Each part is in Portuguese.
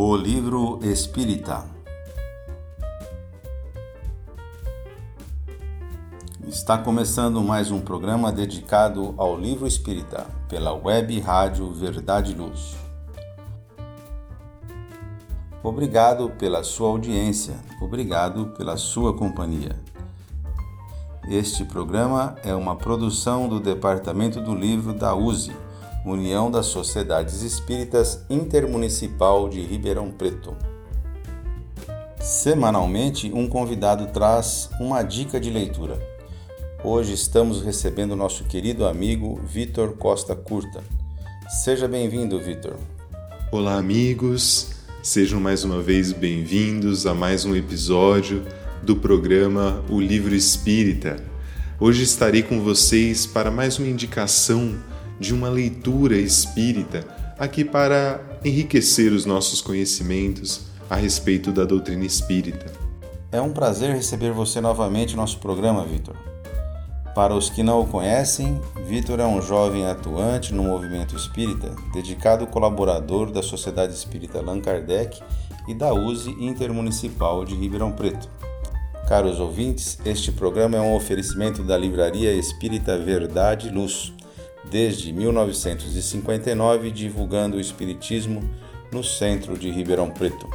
O livro espírita. Está começando mais um programa dedicado ao livro espírita pela web rádio Verdade Luz. Obrigado pela sua audiência, obrigado pela sua companhia. Este programa é uma produção do Departamento do Livro da USE União das Sociedades Espíritas Intermunicipal de Ribeirão Preto. Semanalmente, um convidado traz uma dica de leitura. Hoje estamos recebendo nosso querido amigo Vitor Costa Curta. Seja bem-vindo, Vitor. Olá, amigos. Sejam mais uma vez bem-vindos a mais um episódio do programa O Livro Espírita. Hoje estarei com vocês para mais uma indicação de uma leitura espírita aqui para enriquecer os nossos conhecimentos a respeito da doutrina espírita. É um prazer receber você novamente no nosso programa, Vitor. Para os que não o conhecem, Vitor é um jovem atuante no movimento espírita, dedicado colaborador da Sociedade Espírita Allan Kardec e da USE Intermunicipal de Ribeirão Preto. Caros ouvintes, este programa é um oferecimento da Livraria Espírita Verdade e Luz desde 1959 divulgando o Espiritismo no centro de Ribeirão Preto.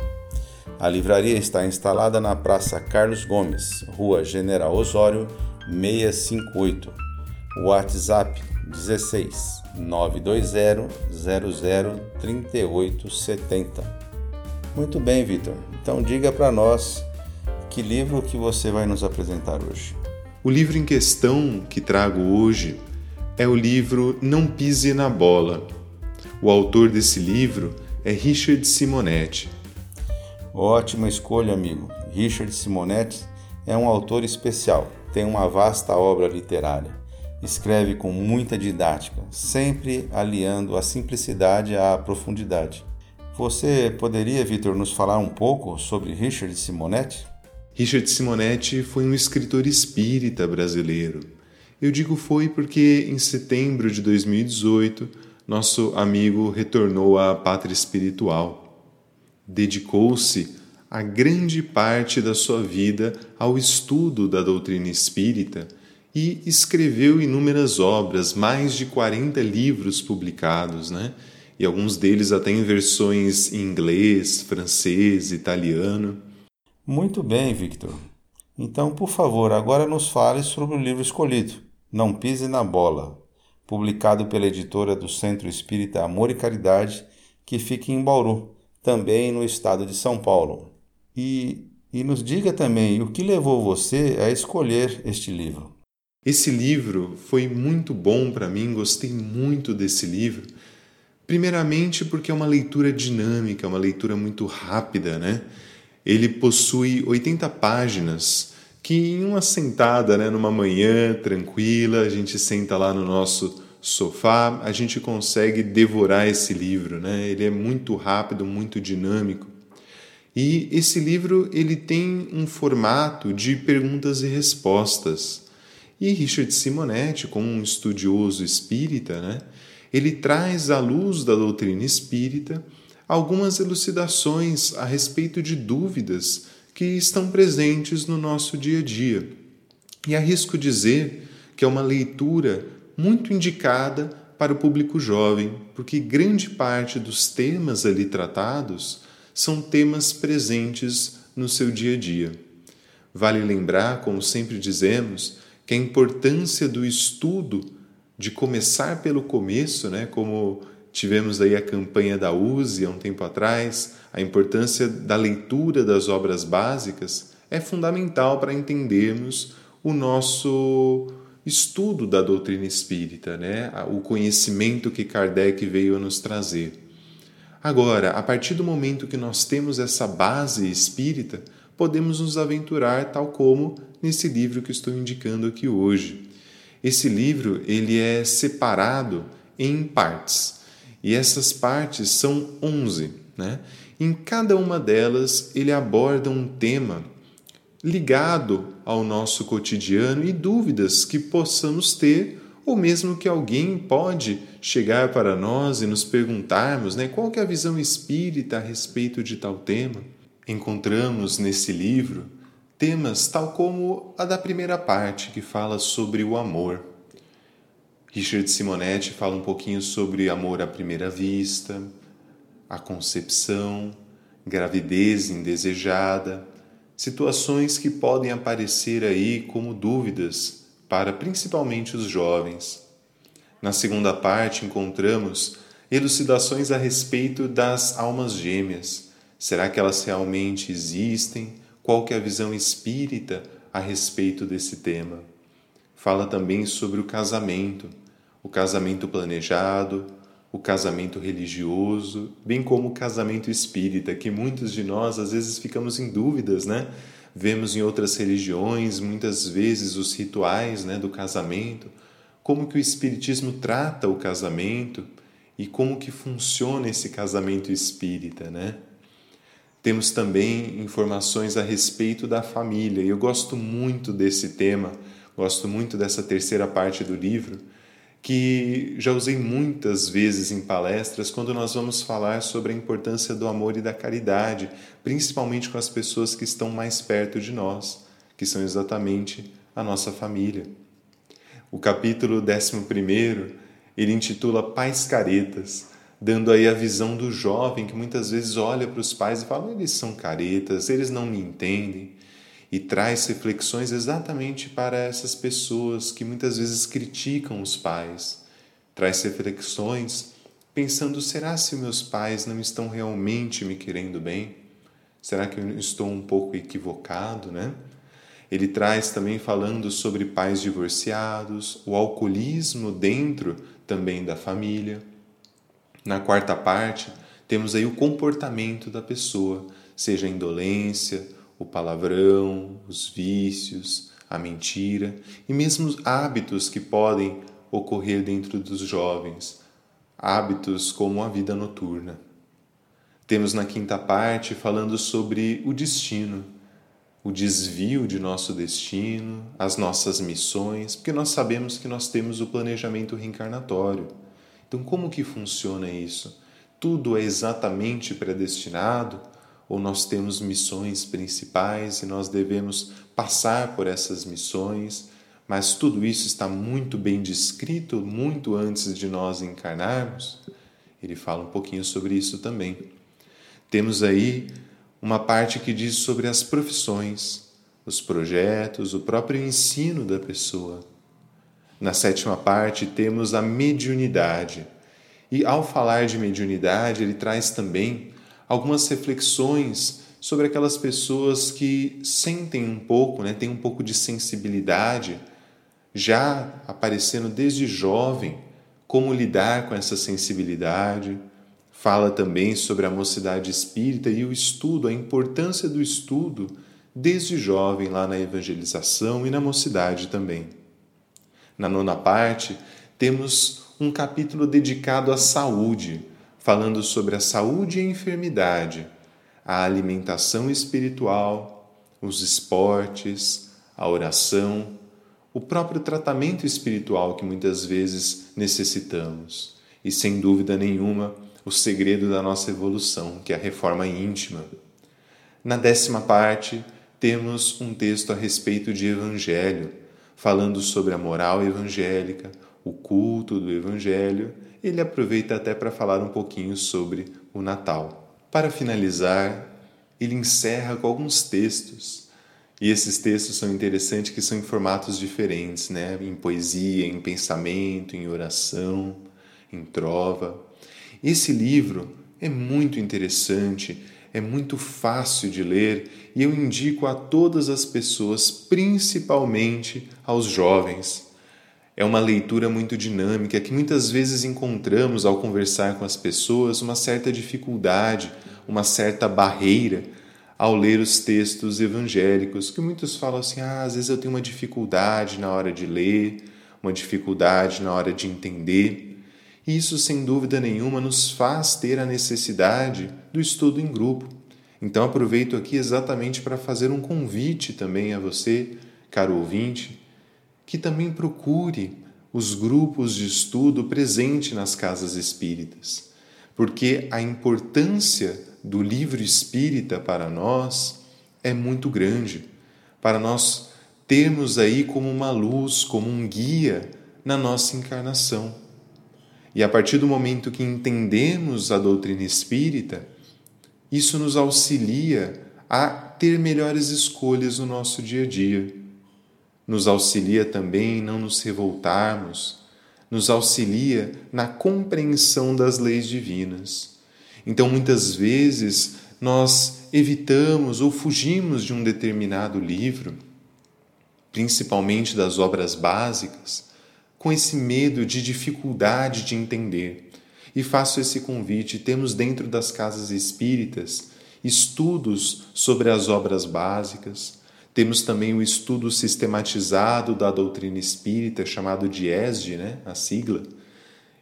A livraria está instalada na Praça Carlos Gomes, Rua General Osório, 658. WhatsApp 16 920 00 3870. Muito bem, Vitor. Então diga para nós que livro que você vai nos apresentar hoje. O livro em questão que trago hoje é o livro Não Pise na Bola. O autor desse livro é Richard Simonetti. Ótima escolha, amigo. Richard Simonetti é um autor especial, tem uma vasta obra literária. Escreve com muita didática, sempre aliando a simplicidade à profundidade. Você poderia, Vitor, nos falar um pouco sobre Richard Simonetti? Richard Simonetti foi um escritor espírita brasileiro eu digo foi porque em setembro de 2018 nosso amigo retornou à pátria espiritual. Dedicou-se a grande parte da sua vida ao estudo da doutrina espírita e escreveu inúmeras obras, mais de 40 livros publicados, né? E alguns deles até em versões em inglês, francês, italiano. Muito bem, Victor. Então, por favor, agora nos fale sobre o livro escolhido. Não Pise na Bola, publicado pela editora do Centro Espírita Amor e Caridade, que fica em Bauru, também no estado de São Paulo. E, e nos diga também o que levou você a escolher este livro. Esse livro foi muito bom para mim, gostei muito desse livro. Primeiramente porque é uma leitura dinâmica, uma leitura muito rápida, né? Ele possui 80 páginas que em uma sentada, né, numa manhã tranquila, a gente senta lá no nosso sofá, a gente consegue devorar esse livro, né? Ele é muito rápido, muito dinâmico. E esse livro ele tem um formato de perguntas e respostas. E Richard Simonetti, como um estudioso espírita, né, ele traz à luz da doutrina espírita algumas elucidações a respeito de dúvidas que estão presentes no nosso dia a dia. E arrisco dizer que é uma leitura muito indicada para o público jovem, porque grande parte dos temas ali tratados são temas presentes no seu dia a dia. Vale lembrar, como sempre dizemos, que a importância do estudo, de começar pelo começo, né, como tivemos aí a campanha da USE há um tempo atrás, a importância da leitura das obras básicas é fundamental para entendermos o nosso estudo da doutrina espírita, né? o conhecimento que Kardec veio a nos trazer. Agora, a partir do momento que nós temos essa base espírita, podemos nos aventurar tal como nesse livro que estou indicando aqui hoje. Esse livro ele é separado em partes e essas partes são 11, né? Em cada uma delas, ele aborda um tema ligado ao nosso cotidiano e dúvidas que possamos ter ou mesmo que alguém pode chegar para nós e nos perguntarmos, né, qual é a visão espírita a respeito de tal tema. Encontramos nesse livro temas tal como a da primeira parte, que fala sobre o amor. Richard Simonetti fala um pouquinho sobre amor à primeira vista, a concepção, gravidez indesejada, situações que podem aparecer aí como dúvidas para principalmente os jovens. Na segunda parte, encontramos elucidações a respeito das almas gêmeas. Será que elas realmente existem? Qual que é a visão espírita a respeito desse tema? Fala também sobre o casamento, o casamento planejado, o casamento religioso, bem como o casamento espírita, que muitos de nós às vezes ficamos em dúvidas, né? Vemos em outras religiões muitas vezes os rituais, né, do casamento, como que o espiritismo trata o casamento e como que funciona esse casamento espírita, né? Temos também informações a respeito da família. E eu gosto muito desse tema, gosto muito dessa terceira parte do livro, que já usei muitas vezes em palestras quando nós vamos falar sobre a importância do amor e da caridade, principalmente com as pessoas que estão mais perto de nós, que são exatamente a nossa família. O capítulo 11, ele intitula Pais Caretas, dando aí a visão do jovem que muitas vezes olha para os pais e fala: eles são caretas, eles não me entendem e traz reflexões exatamente para essas pessoas que muitas vezes criticam os pais. Traz reflexões pensando: será se meus pais não estão realmente me querendo bem? Será que eu estou um pouco equivocado, né? Ele traz também falando sobre pais divorciados, o alcoolismo dentro também da família. Na quarta parte, temos aí o comportamento da pessoa, seja a indolência, o palavrão, os vícios, a mentira e mesmo hábitos que podem ocorrer dentro dos jovens, hábitos como a vida noturna. Temos na quinta parte falando sobre o destino, o desvio de nosso destino, as nossas missões, porque nós sabemos que nós temos o planejamento reencarnatório. Então, como que funciona isso? Tudo é exatamente predestinado? Ou nós temos missões principais e nós devemos passar por essas missões, mas tudo isso está muito bem descrito muito antes de nós encarnarmos. Ele fala um pouquinho sobre isso também. Temos aí uma parte que diz sobre as profissões, os projetos, o próprio ensino da pessoa. Na sétima parte, temos a mediunidade. E ao falar de mediunidade, ele traz também algumas reflexões sobre aquelas pessoas que sentem um pouco, né, têm um pouco de sensibilidade, já aparecendo desde jovem, como lidar com essa sensibilidade. Fala também sobre a mocidade espírita e o estudo, a importância do estudo desde jovem lá na evangelização e na mocidade também. Na nona parte, temos um capítulo dedicado à saúde, falando sobre a saúde e a enfermidade, a alimentação espiritual, os esportes, a oração, o próprio tratamento espiritual que muitas vezes necessitamos. E sem dúvida nenhuma, o segredo da nossa evolução, que é a reforma íntima. Na décima parte, temos um texto a respeito de Evangelho, falando sobre a moral evangélica, o culto do Evangelho ele aproveita até para falar um pouquinho sobre o Natal. Para finalizar, ele encerra com alguns textos. E esses textos são interessantes que são em formatos diferentes, né? Em poesia, em pensamento, em oração, em trova. Esse livro é muito interessante, é muito fácil de ler e eu indico a todas as pessoas, principalmente aos jovens. É uma leitura muito dinâmica que muitas vezes encontramos ao conversar com as pessoas uma certa dificuldade, uma certa barreira ao ler os textos evangélicos, que muitos falam assim: ah, às vezes eu tenho uma dificuldade na hora de ler, uma dificuldade na hora de entender. E isso, sem dúvida nenhuma, nos faz ter a necessidade do estudo em grupo. Então, aproveito aqui exatamente para fazer um convite também a você, caro ouvinte, que também procure os grupos de estudo presente nas casas espíritas, porque a importância do livro espírita para nós é muito grande, para nós termos aí como uma luz, como um guia na nossa encarnação. E a partir do momento que entendemos a doutrina espírita, isso nos auxilia a ter melhores escolhas no nosso dia a dia. Nos auxilia também em não nos revoltarmos, nos auxilia na compreensão das leis divinas. Então, muitas vezes, nós evitamos ou fugimos de um determinado livro, principalmente das obras básicas, com esse medo de dificuldade de entender. E faço esse convite: temos dentro das casas espíritas estudos sobre as obras básicas, temos também o estudo sistematizado da doutrina espírita, chamado de ESD, né? a sigla.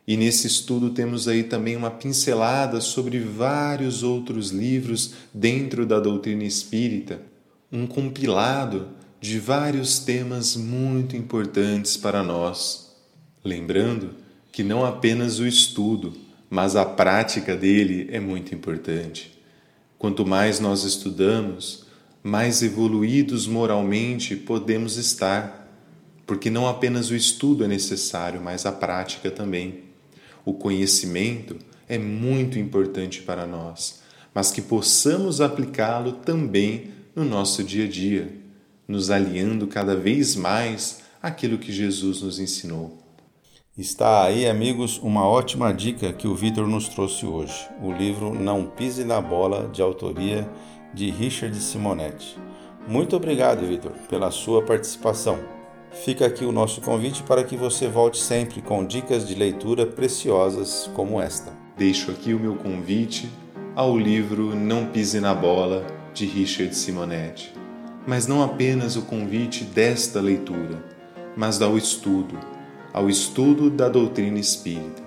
E nesse estudo temos aí também uma pincelada sobre vários outros livros dentro da doutrina espírita, um compilado de vários temas muito importantes para nós. Lembrando que não apenas o estudo, mas a prática dele é muito importante. Quanto mais nós estudamos, mais evoluídos moralmente podemos estar, porque não apenas o estudo é necessário, mas a prática também. O conhecimento é muito importante para nós, mas que possamos aplicá-lo também no nosso dia a dia, nos alinhando cada vez mais àquilo que Jesus nos ensinou. Está aí, amigos, uma ótima dica que o Vitor nos trouxe hoje: o livro Não Pise na Bola, de autoria de Richard Simonetti. Muito obrigado, Vitor, pela sua participação. Fica aqui o nosso convite para que você volte sempre com dicas de leitura preciosas como esta. Deixo aqui o meu convite ao livro Não Pise na Bola, de Richard Simonetti. Mas não apenas o convite desta leitura, mas ao estudo ao estudo da doutrina espírita,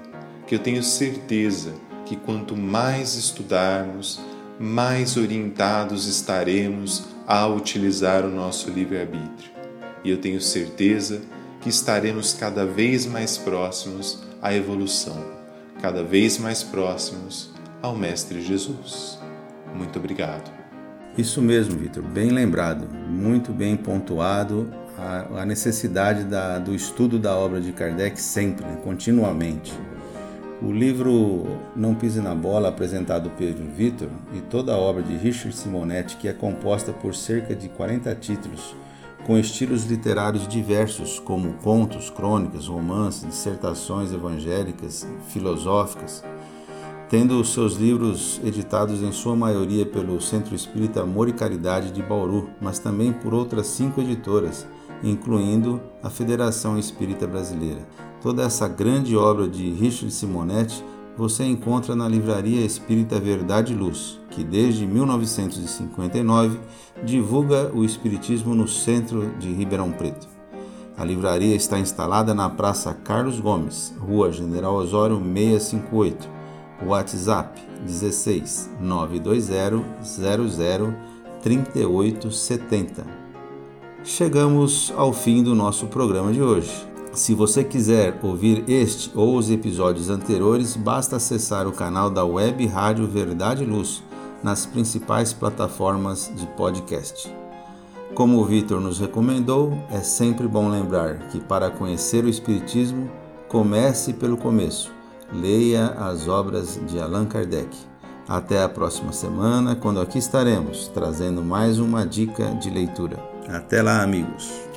que eu tenho certeza que quanto mais estudarmos, mais orientados estaremos a utilizar o nosso livre-arbítrio. E eu tenho certeza que estaremos cada vez mais próximos à evolução, cada vez mais próximos ao Mestre Jesus. Muito obrigado. Isso mesmo, Vitor, bem lembrado, muito bem pontuado a, a necessidade da, do estudo da obra de Kardec sempre, continuamente. O livro Não Pise na Bola, apresentado pelo Vitor, e toda a obra de Richard Simonetti, que é composta por cerca de 40 títulos, com estilos literários diversos, como contos, crônicas, romances, dissertações evangélicas, filosóficas, tendo os seus livros editados em sua maioria pelo Centro Espírita Amor e Caridade de Bauru, mas também por outras cinco editoras, incluindo a Federação Espírita Brasileira. Toda essa grande obra de Richard Simonetti você encontra na Livraria Espírita Verdade e Luz, que desde 1959 divulga o Espiritismo no centro de Ribeirão Preto. A livraria está instalada na Praça Carlos Gomes, Rua General Osório 658. WhatsApp 16 920 00 3870 chegamos ao fim do nosso programa de hoje. Se você quiser ouvir este ou os episódios anteriores, basta acessar o canal da Web Rádio Verdade e Luz nas principais plataformas de podcast. Como o Vitor nos recomendou, é sempre bom lembrar que para conhecer o Espiritismo, comece pelo começo. Leia as obras de Allan Kardec. Até a próxima semana, quando aqui estaremos trazendo mais uma dica de leitura. Até lá, amigos!